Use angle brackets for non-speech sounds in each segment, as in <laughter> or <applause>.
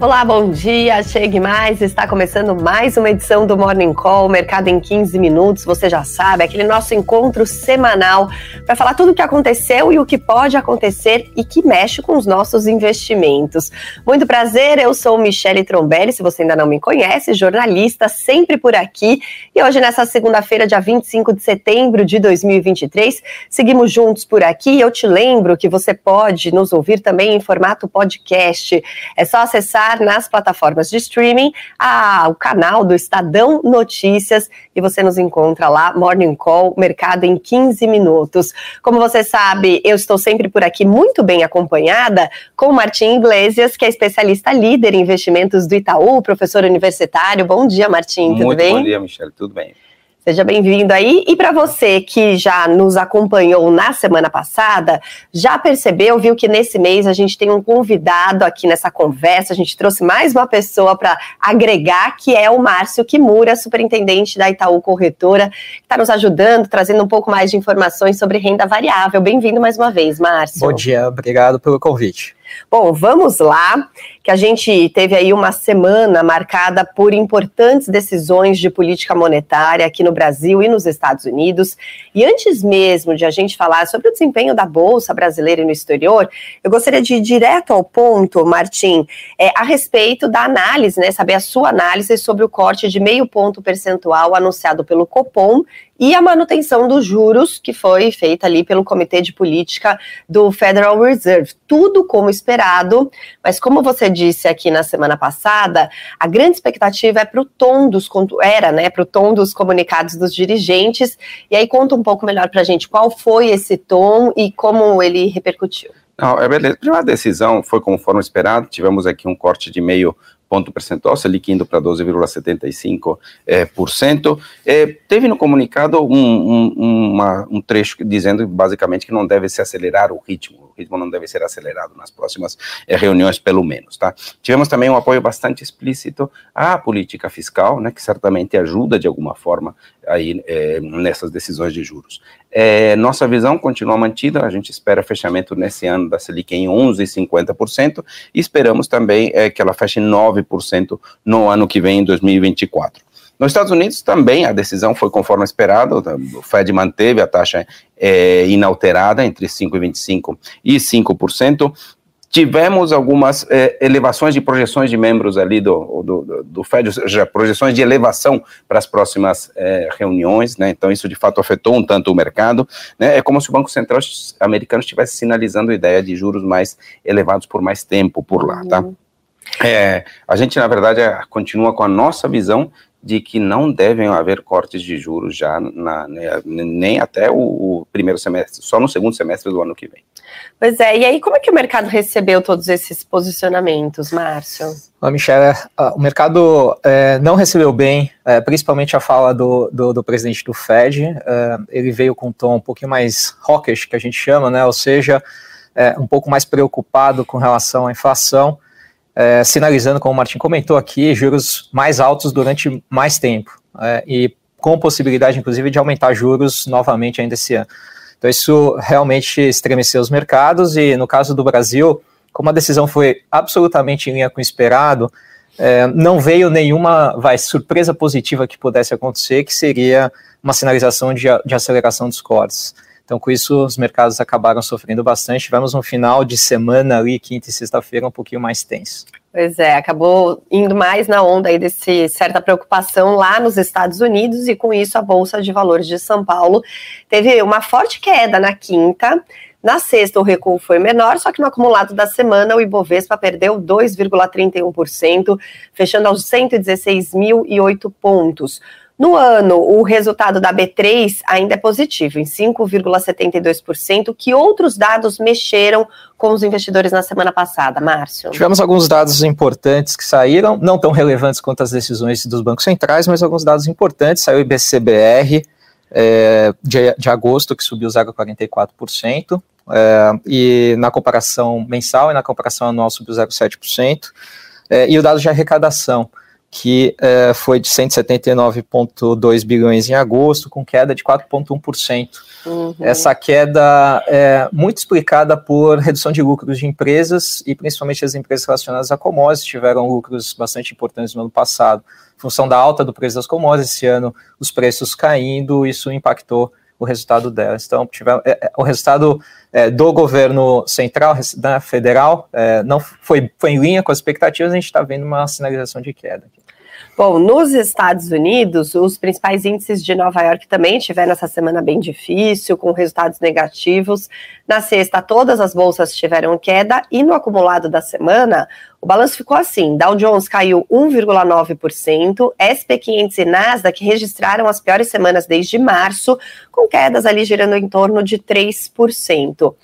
Olá, bom dia. Chegue mais. Está começando mais uma edição do Morning Call, Mercado em 15 minutos. Você já sabe, aquele nosso encontro semanal para falar tudo o que aconteceu e o que pode acontecer e que mexe com os nossos investimentos. Muito prazer, eu sou Michele Trombelli, se você ainda não me conhece, jornalista, sempre por aqui. E hoje, nessa segunda-feira, dia 25 de setembro de 2023, seguimos juntos por aqui. Eu te lembro que você pode nos ouvir também em formato podcast. É só acessar nas plataformas de streaming a, o canal do Estadão Notícias e você nos encontra lá, Morning Call, Mercado em 15 minutos. Como você sabe, eu estou sempre por aqui muito bem acompanhada com o Martim Iglesias, que é especialista líder em investimentos do Itaú, professor universitário. Bom dia, Martim, tudo muito bem? Bom dia, Michelle, tudo bem. Seja bem-vindo aí. E para você que já nos acompanhou na semana passada, já percebeu, viu que nesse mês a gente tem um convidado aqui nessa conversa. A gente trouxe mais uma pessoa para agregar, que é o Márcio Kimura, superintendente da Itaú Corretora, que está nos ajudando, trazendo um pouco mais de informações sobre renda variável. Bem-vindo mais uma vez, Márcio. Bom dia, obrigado pelo convite. Bom, vamos lá, que a gente teve aí uma semana marcada por importantes decisões de política monetária aqui no Brasil e nos Estados Unidos. E antes mesmo de a gente falar sobre o desempenho da Bolsa brasileira e no exterior, eu gostaria de ir direto ao ponto, Martim, é, a respeito da análise, né? Saber a sua análise sobre o corte de meio ponto percentual anunciado pelo Copom e a manutenção dos juros que foi feita ali pelo Comitê de Política do Federal Reserve. Tudo como esperado, mas como você disse aqui na semana passada, a grande expectativa é para o tom dos era, né, para o tom dos comunicados dos dirigentes. E aí conta um pouco melhor para a gente qual foi esse tom e como ele repercutiu. Não, é beleza. A primeira decisão foi conforme esperado. Tivemos aqui um corte de meio ponto percentual, Selic indo para 12,75%. É. É, teve no comunicado um, um, uma, um trecho dizendo basicamente que não deve se acelerar o ritmo, ritmo não deve ser acelerado nas próximas é, reuniões, pelo menos. Tá? Tivemos também um apoio bastante explícito à política fiscal, né, que certamente ajuda de alguma forma aí é, nessas decisões de juros. É, nossa visão continua mantida, a gente espera fechamento nesse ano da Selic em 11,50% e esperamos também que ela feche 9% no ano que vem, em 2024. Nos Estados Unidos também a decisão foi conforme esperado, o Fed manteve a taxa é, inalterada entre 5,25% e 5%, tivemos algumas é, elevações de projeções de membros ali do, do, do FED, ou seja, projeções de elevação para as próximas é, reuniões, né? Então, isso de fato afetou um tanto o mercado. Né? É como se o Banco Central americano estivesse sinalizando a ideia de juros mais elevados por mais tempo por lá, tá? Uhum. É, a gente, na verdade, continua com a nossa visão de que não devem haver cortes de juros já na, né, nem até o, o, primeiro semestre, só no segundo semestre do ano que vem. Pois é, e aí como é que o mercado recebeu todos esses posicionamentos, Márcio? Ah, Michelle, o mercado é, não recebeu bem, é, principalmente a fala do, do, do presidente do Fed, é, ele veio com um tom um pouquinho mais hawkish, que a gente chama, né, ou seja, é, um pouco mais preocupado com relação à inflação, é, sinalizando, como o Martin comentou aqui, juros mais altos durante mais tempo é, e com possibilidade, inclusive, de aumentar juros novamente ainda esse ano. Então, isso realmente estremeceu os mercados e, no caso do Brasil, como a decisão foi absolutamente em linha com o esperado, é, não veio nenhuma vai, surpresa positiva que pudesse acontecer, que seria uma sinalização de, de aceleração dos cortes. Então, com isso, os mercados acabaram sofrendo bastante. Tivemos um final de semana ali, quinta e sexta-feira, um pouquinho mais tenso. Pois é, acabou indo mais na onda aí desse certa preocupação lá nos Estados Unidos e com isso a Bolsa de Valores de São Paulo teve uma forte queda na quinta. Na sexta, o recuo foi menor, só que no acumulado da semana, o Ibovespa perdeu 2,31%, fechando aos 116.008 pontos. No ano, o resultado da B3 ainda é positivo, em 5,72%. Que outros dados mexeram com os investidores na semana passada, Márcio? Tivemos alguns dados importantes que saíram, não tão relevantes quanto as decisões dos bancos centrais, mas alguns dados importantes. Saiu o IBCBR é, de, de agosto, que subiu 0,44%, é, e na comparação mensal e na comparação anual subiu 0,7%. É, e o dado de arrecadação que é, foi de 179,2 bilhões em agosto, com queda de 4,1%. Uhum. Essa queda é muito explicada por redução de lucros de empresas, e principalmente as empresas relacionadas a commodities tiveram lucros bastante importantes no ano passado. Em função da alta do preço das commodities, esse ano os preços caindo, isso impactou o resultado delas. Então, tiver, é, é, o resultado é, do governo central, da federal, é, não foi, foi em linha com as expectativas, a gente está vendo uma sinalização de queda. Bom, nos Estados Unidos, os principais índices de Nova York também tiveram essa semana bem difícil, com resultados negativos. Na sexta, todas as bolsas tiveram queda e no acumulado da semana, o balanço ficou assim: Dow Jones caiu 1,9%, SP 500 e Nasdaq registraram as piores semanas desde março, com quedas ali girando em torno de 3%.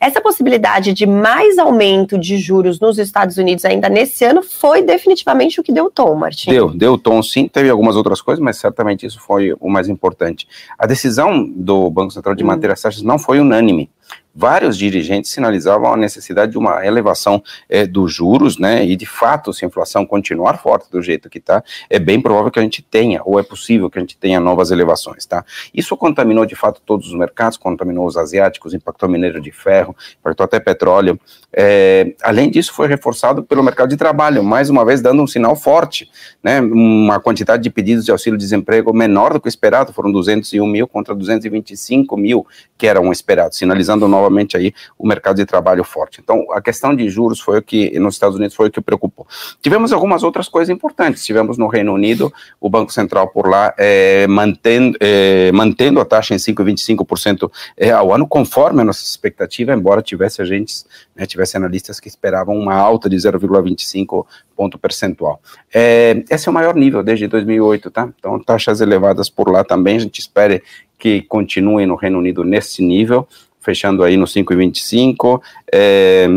Essa possibilidade de mais aumento de juros nos Estados Unidos ainda nesse ano foi definitivamente o que deu tom, Martin. Deu, deu tom sim, teve algumas outras coisas, mas certamente isso foi o mais importante. A decisão do Banco Central de hum. manter as taxas não foi unânime vários dirigentes sinalizavam a necessidade de uma elevação é, dos juros, né? E de fato, se a inflação continuar forte do jeito que está, é bem provável que a gente tenha, ou é possível que a gente tenha novas elevações, tá? Isso contaminou de fato todos os mercados, contaminou os asiáticos, impactou minério de ferro, impactou até petróleo. É, além disso, foi reforçado pelo mercado de trabalho, mais uma vez dando um sinal forte, né? Uma quantidade de pedidos de auxílio-desemprego menor do que o esperado, foram 201 mil contra 225 mil que eram esperados, sinalizando nova novamente aí o mercado de trabalho forte. Então, a questão de juros foi o que, nos Estados Unidos, foi o que preocupou. Tivemos algumas outras coisas importantes. Tivemos no Reino Unido o Banco Central por lá é, mantendo, é, mantendo a taxa em 5,25% é, ao ano, conforme a nossa expectativa, embora tivesse agentes, né, tivesse analistas que esperavam uma alta de 0,25 ponto percentual. É, esse é o maior nível desde 2008, tá? Então, taxas elevadas por lá também, a gente espera que continuem no Reino Unido nesse nível fechando aí no 5,25. É,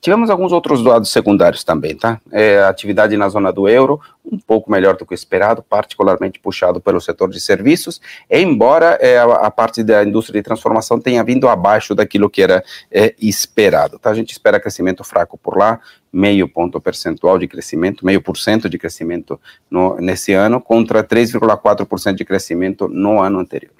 tivemos alguns outros dados secundários também, tá? É, atividade na zona do euro, um pouco melhor do que esperado, particularmente puxado pelo setor de serviços, embora é, a, a, parte da indústria de transformação tenha vindo abaixo daquilo que era é, esperado, tá? A gente espera crescimento fraco por lá, meio ponto percentual de crescimento, meio por cento de crescimento no, nesse ano, contra 3,4% de crescimento no ano anterior.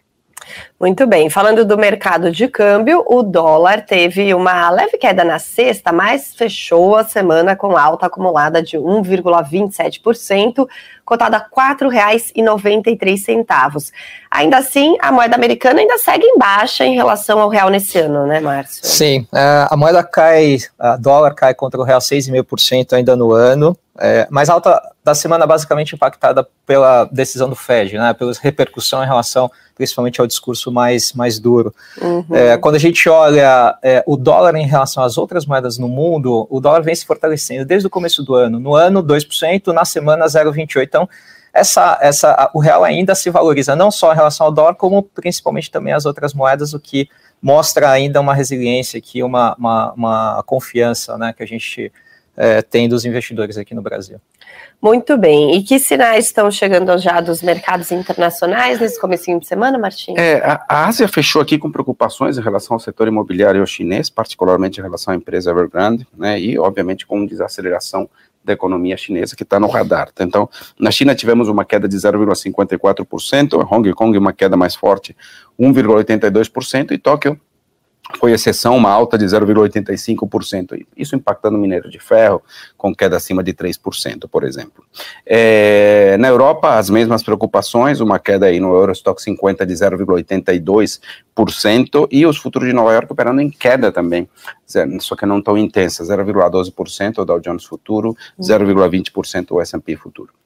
Muito bem. Falando do mercado de câmbio, o dólar teve uma leve queda na sexta, mas fechou a semana com alta acumulada de 1,27%, cotada a R$ 4,93. Ainda assim, a moeda americana ainda segue em baixa em relação ao real nesse ano, né, Márcio? Sim, é, a moeda cai, a dólar cai contra o real 6,5% ainda no ano, é, mais alta da semana basicamente impactada pela decisão do Fed, né, pela repercussão em relação principalmente ao discurso mais, mais duro. Uhum. É, quando a gente olha é, o dólar em relação às outras moedas no mundo, o dólar vem se fortalecendo desde o começo do ano. No ano, 2%, na semana, 0,28%. Então, essa, essa, o real ainda se valoriza, não só em relação ao dólar, como principalmente também as outras moedas, o que mostra ainda uma resiliência aqui, uma, uma, uma confiança né, que a gente é, tem dos investidores aqui no Brasil. Muito bem. E que sinais estão chegando já dos mercados internacionais nesse comecinho de semana, Martim? É, a, Ásia fechou aqui com preocupações em relação ao setor imobiliário chinês, particularmente em relação à empresa Evergrande, né, e obviamente com desaceleração da economia chinesa que está no radar. Então, na China tivemos uma queda de 0,54%, Hong Kong uma queda mais forte, 1,82%, e Tóquio foi exceção uma alta de 0,85%, isso impactando o minério de ferro, com queda acima de 3%, por exemplo. É, na Europa, as mesmas preocupações, uma queda aí no Eurostock 50 de 0,82%, e os futuros de Nova York operando em queda também, só que não tão intensa, 0,12% o Dow Jones Futuro, 0,20% o S&P Futuro.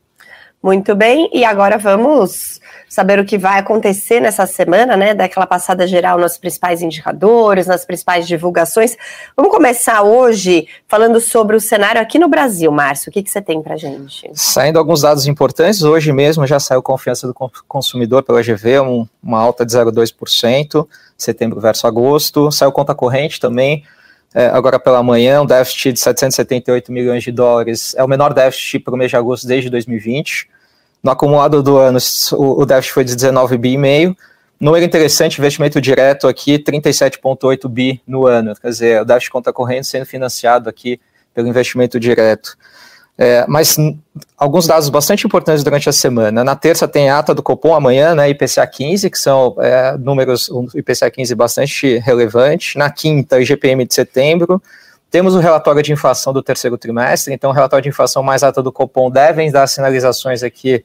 Muito bem, e agora vamos saber o que vai acontecer nessa semana, né? Daquela passada geral nos principais indicadores, nas principais divulgações. Vamos começar hoje falando sobre o cenário aqui no Brasil, Márcio. O que, que você tem para gente? Saindo alguns dados importantes, hoje mesmo já saiu confiança do consumidor pela GV, um, uma alta de 0,2%, setembro versus agosto. Saiu conta corrente também. É, agora pela manhã, um déficit de 778 milhões de dólares, é o menor déficit para o mês de agosto desde 2020. No acumulado do ano, o déficit foi de 19 bi e meio. Número interessante, investimento direto aqui, 37,8 bi no ano. Quer dizer, o déficit conta corrente sendo financiado aqui pelo investimento direto. É, mas alguns dados bastante importantes durante a semana. Na terça tem a ata do Copom, amanhã, né, IPCA 15, que são é, números, um IPCA 15 bastante relevante. Na quinta, IGPM de setembro. Temos o relatório de inflação do terceiro trimestre, então o relatório de inflação mais alta do Copom devem dar sinalizações aqui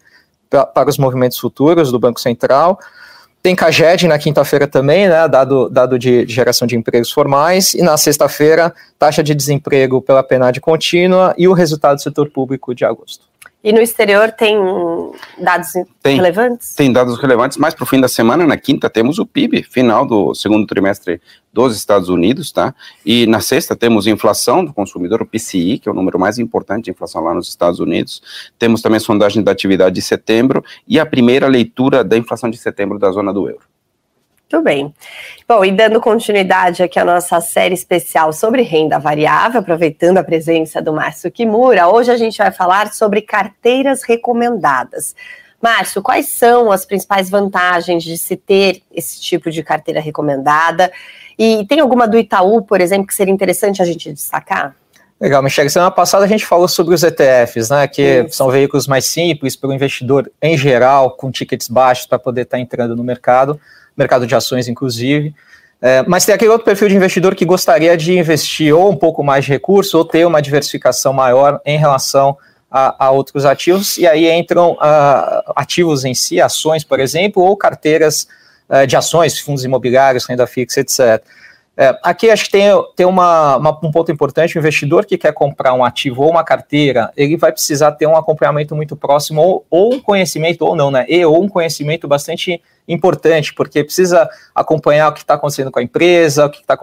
pra, para os movimentos futuros do Banco Central. Tem Caged na quinta-feira também, né, dado, dado de, de, geração de empregos formais, e na sexta-feira, taxa de desemprego pela PNAD contínua e o resultado do setor público de agosto. E no exterior tem dados tem, relevantes? Tem dados relevantes, mas para o fim da semana, na quinta, temos o PIB final do segundo trimestre dos Estados Unidos, tá? E na sexta temos inflação do consumidor, o PCI, que é o número mais importante de inflação lá nos Estados Unidos. Temos também a sondagem da atividade de setembro e a primeira leitura da inflação de setembro da zona do euro. Muito bem. Bom, e dando continuidade aqui à nossa série especial sobre renda variável, aproveitando a presença do Márcio Kimura, hoje a gente vai falar sobre carteiras recomendadas. Márcio, quais são as principais vantagens de se ter esse tipo de carteira recomendada? E tem alguma do Itaú, por exemplo, que seria interessante a gente destacar? Legal, Michele. Semana passada a gente falou sobre os ETFs, né? Que Isso. são veículos mais simples para o investidor em geral, com tickets baixos para poder estar tá entrando no mercado mercado de ações, inclusive. É, mas tem aquele outro perfil de investidor que gostaria de investir ou um pouco mais de recurso ou ter uma diversificação maior em relação a, a outros ativos, e aí entram uh, ativos em si, ações, por exemplo, ou carteiras de ações, fundos imobiliários, renda fixa, etc. É, aqui acho que tem, tem uma, uma, um ponto importante: o investidor que quer comprar um ativo ou uma carteira, ele vai precisar ter um acompanhamento muito próximo, ou, ou um conhecimento, ou não, né? E ou um conhecimento bastante importante, porque precisa acompanhar o que está acontecendo com a empresa, o que está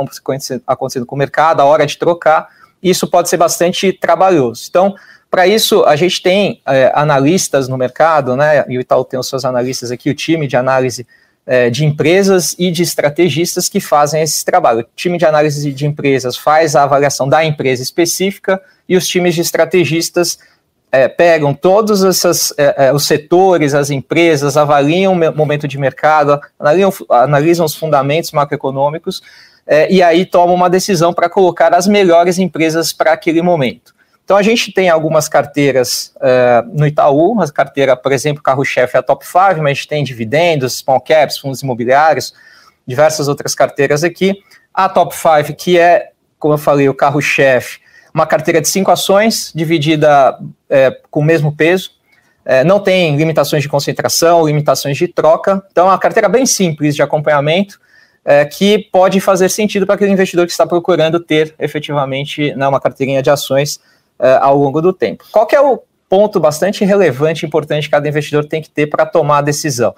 acontecendo com o mercado, a hora de trocar. Isso pode ser bastante trabalhoso. Então, para isso, a gente tem é, analistas no mercado, né? E o Itaú tem os seus analistas aqui, o time de análise é, de empresas e de estrategistas que fazem esse trabalho. O time de análise de empresas faz a avaliação da empresa específica e os times de estrategistas é, pegam todos essas, é, é os setores, as empresas, avaliam o momento de mercado, analisam, os fundamentos macroeconômicos é, e aí tomam uma decisão para colocar as melhores empresas para aquele momento. Então a gente tem algumas carteiras uh, no Itaú, a carteira, por exemplo, carro-chefe é a Top 5, mas a gente tem dividendos, small caps, fundos imobiliários, diversas outras carteiras aqui. A Top 5, que é, como eu falei, o carro-chefe, uma carteira de cinco ações, dividida é, com o mesmo peso, é, não tem limitações de concentração, limitações de troca, então é uma carteira bem simples de acompanhamento, é, que pode fazer sentido para aquele investidor que está procurando ter efetivamente né, uma carteirinha de ações uh, ao longo do tempo. Qual é o ponto bastante relevante e importante que cada investidor tem que ter para tomar a decisão?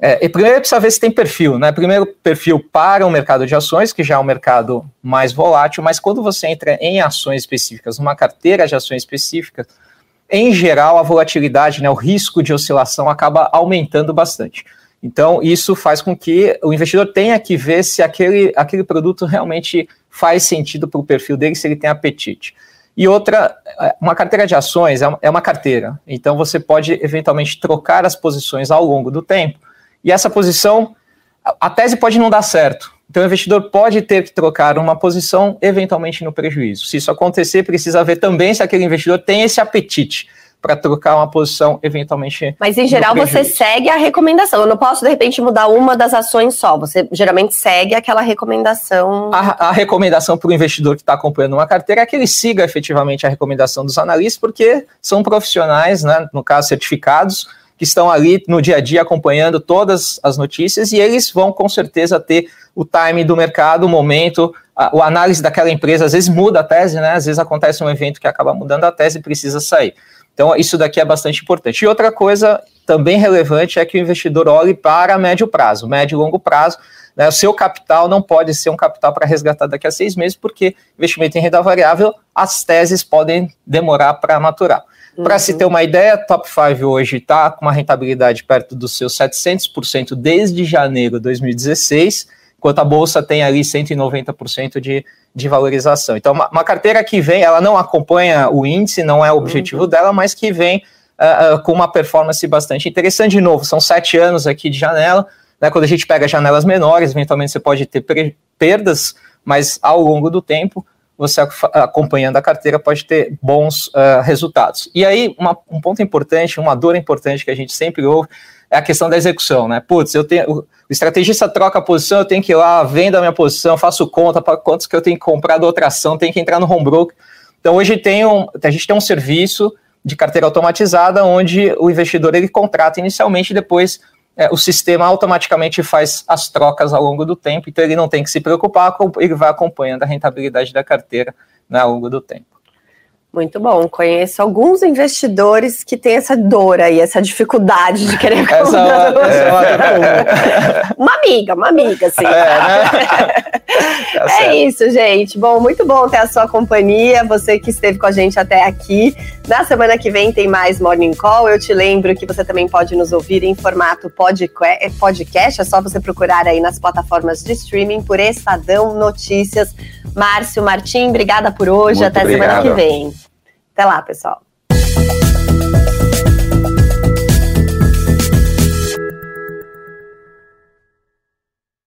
É, e primeiro precisa ver se tem perfil, né? Primeiro, perfil para o mercado de ações, que já é um mercado mais volátil, mas quando você entra em ações específicas, numa carteira de ações específicas, em geral, a volatilidade, né, o risco de oscilação acaba aumentando bastante. Então, isso faz com que o investidor tenha que ver se aquele, aquele produto realmente faz sentido para o perfil dele, se ele tem apetite. E outra, é, uma carteira de ações é, é uma carteira, então você pode eventualmente trocar as posições ao longo do tempo, e essa posição, a tese pode não dar certo. Então o investidor pode ter que trocar uma posição eventualmente no prejuízo. Se isso acontecer, precisa ver também se aquele investidor tem esse apetite para trocar uma posição eventualmente. Mas em geral você segue a recomendação. Eu não posso de repente mudar uma das ações só. Você geralmente segue aquela recomendação. A, a recomendação para o investidor que está acompanhando uma carteira é que ele siga efetivamente a recomendação dos analistas, porque são profissionais, né, no caso certificados, que estão ali no dia a dia acompanhando todas as notícias e eles vão com certeza ter o time do mercado, o momento, a, a análise daquela empresa. Às vezes muda a tese, né? Às vezes acontece um evento que acaba mudando a tese e precisa sair. Então, isso daqui é bastante importante. E outra coisa também relevante é que o investidor olhe para médio prazo, médio e longo prazo. Né? O seu capital não pode ser um capital para resgatar daqui a seis meses, porque investimento em renda variável, as teses podem demorar para maturar. Uhum. Para se ter uma ideia, Top 5 hoje está com uma rentabilidade perto dos seus 700% desde janeiro de 2016, enquanto a bolsa tem ali 190% de, de valorização. Então, uma, uma, carteira que vem, ela não acompanha o índice, não é o objetivo uhum. dela, mas que vem uh, uh, com uma performance bastante interessante. De novo, são sete anos aqui de janela. Né, quando a gente pega janelas menores, eventualmente você pode ter perdas, mas ao longo do tempo, você acompanhando a carteira pode ter bons uh, resultados. E aí, uma, um ponto importante, uma dor importante que a gente sempre ouve é a questão da execução, né? Putz, eu tenho, o estrategista troca a posição, eu tenho que ir lá, vendo a minha posição, faço conta para quantos que eu tenho que comprar da outra ação, tenho que entrar no home broker. Então, hoje tem um, a gente tem um serviço de carteira automatizada, onde o investidor ele contrata inicialmente e depois é, o sistema automaticamente faz as trocas ao longo do tempo, então ele não tem que se preocupar, ele vai acompanhando a rentabilidade da carteira né, ao longo do tempo. Muito bom. Conheço alguns investidores que têm essa dor aí, essa dificuldade de querer essa, é, <laughs> Uma amiga, uma amiga, sim. É, né? <laughs> Tá é isso, gente. Bom, muito bom ter a sua companhia, você que esteve com a gente até aqui. Na semana que vem tem mais Morning Call. Eu te lembro que você também pode nos ouvir em formato podcast. É só você procurar aí nas plataformas de streaming por Estadão Notícias. Márcio Martim, obrigada por hoje. Muito até obrigado. semana que vem. Até lá, pessoal.